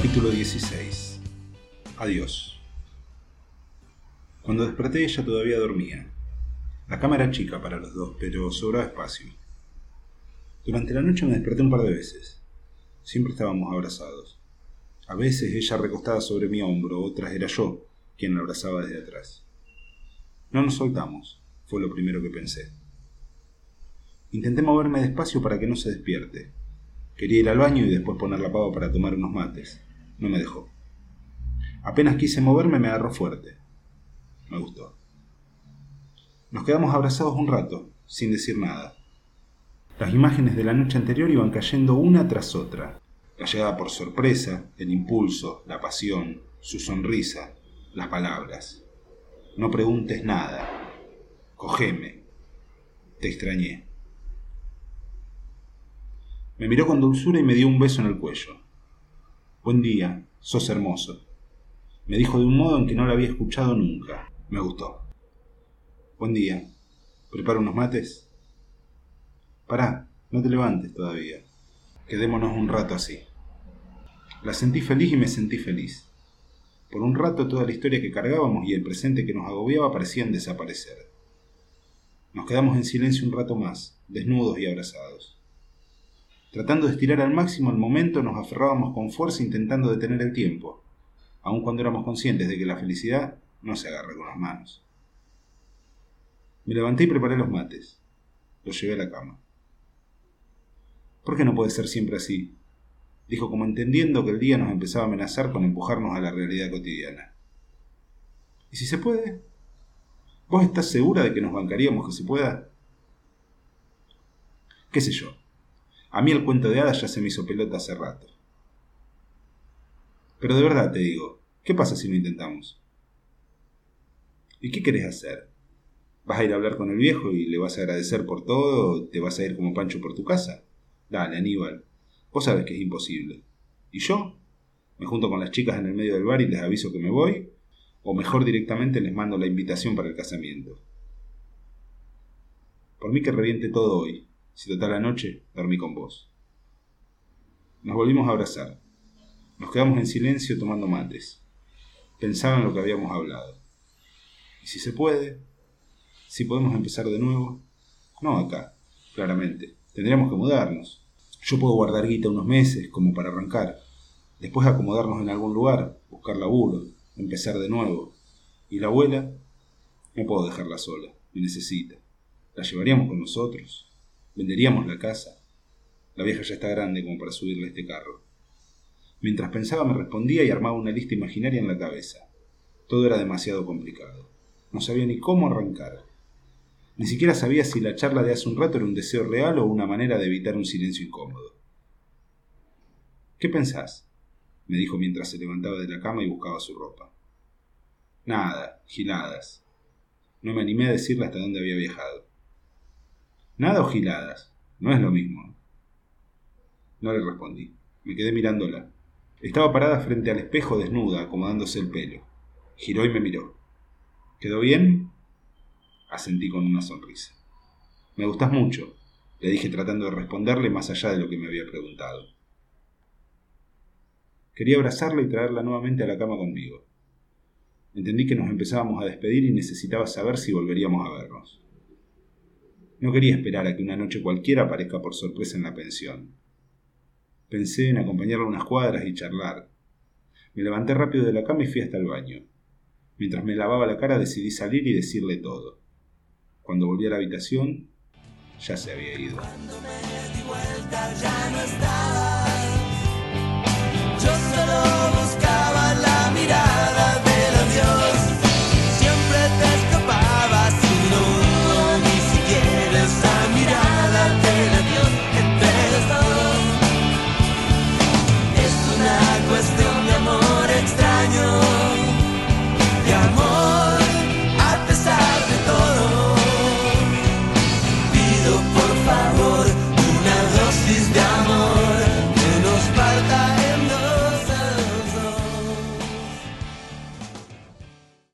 Capítulo 16. Adiós. Cuando desperté ella todavía dormía. La cama era chica para los dos, pero sobraba espacio. Durante la noche me desperté un par de veces. Siempre estábamos abrazados. A veces ella recostada sobre mi hombro, otras era yo quien la abrazaba desde atrás. No nos soltamos, fue lo primero que pensé. Intenté moverme despacio para que no se despierte, Quería ir al baño y después poner la pava para tomar unos mates. No me dejó. Apenas quise moverme me agarró fuerte. Me gustó. Nos quedamos abrazados un rato, sin decir nada. Las imágenes de la noche anterior iban cayendo una tras otra. La llegada por sorpresa, el impulso, la pasión, su sonrisa, las palabras. No preguntes nada. Cogeme. Te extrañé. Me miró con dulzura y me dio un beso en el cuello. Buen día, sos hermoso. Me dijo de un modo en que no lo había escuchado nunca. Me gustó. Buen día. ¿Preparo unos mates? Pará, no te levantes todavía. Quedémonos un rato así. La sentí feliz y me sentí feliz. Por un rato toda la historia que cargábamos y el presente que nos agobiaba parecían desaparecer. Nos quedamos en silencio un rato más, desnudos y abrazados. Tratando de estirar al máximo el momento, nos aferrábamos con fuerza intentando detener el tiempo, aun cuando éramos conscientes de que la felicidad no se agarra con las manos. Me levanté y preparé los mates. Los llevé a la cama. ¿Por qué no puede ser siempre así? Dijo como entendiendo que el día nos empezaba a amenazar con empujarnos a la realidad cotidiana. ¿Y si se puede? ¿Vos estás segura de que nos bancaríamos que se pueda? ¿Qué sé yo? A mí el cuento de hadas ya se me hizo pelota hace rato. Pero de verdad te digo, ¿qué pasa si lo intentamos? ¿Y qué querés hacer? ¿Vas a ir a hablar con el viejo y le vas a agradecer por todo o te vas a ir como Pancho por tu casa? Dale, Aníbal. Vos sabes que es imposible. ¿Y yo? ¿Me junto con las chicas en el medio del bar y les aviso que me voy? ¿O mejor directamente les mando la invitación para el casamiento? Por mí que reviente todo hoy, si total la noche dormí con vos. Nos volvimos a abrazar. Nos quedamos en silencio tomando mates. Pensaba en lo que habíamos hablado. ¿Y si se puede? ¿Si podemos empezar de nuevo? No acá, claramente. Tendríamos que mudarnos. Yo puedo guardar guita unos meses, como para arrancar. Después acomodarnos en algún lugar, buscar laburo, empezar de nuevo. ¿Y la abuela? No puedo dejarla sola, me necesita. ¿La llevaríamos con nosotros? Venderíamos la casa. La vieja ya está grande como para subirle a este carro. Mientras pensaba me respondía y armaba una lista imaginaria en la cabeza. Todo era demasiado complicado. No sabía ni cómo arrancar. Ni siquiera sabía si la charla de hace un rato era un deseo real o una manera de evitar un silencio incómodo. ¿Qué pensás? me dijo mientras se levantaba de la cama y buscaba su ropa. Nada, giladas. No me animé a decirle hasta dónde había viajado. Nada o giladas. No es lo mismo. No le respondí. Me quedé mirándola. Estaba parada frente al espejo desnuda, acomodándose el pelo. Giró y me miró. ¿Quedó bien? Asentí con una sonrisa. Me gustas mucho, le dije tratando de responderle más allá de lo que me había preguntado. Quería abrazarla y traerla nuevamente a la cama conmigo. Entendí que nos empezábamos a despedir y necesitaba saber si volveríamos a vernos. No quería esperar a que una noche cualquiera aparezca por sorpresa en la pensión. Pensé en acompañarla unas cuadras y charlar. Me levanté rápido de la cama y fui hasta el baño. Mientras me lavaba la cara decidí salir y decirle todo. Cuando volví a la habitación, ya se había ido. Cuando me di vuelta ya no.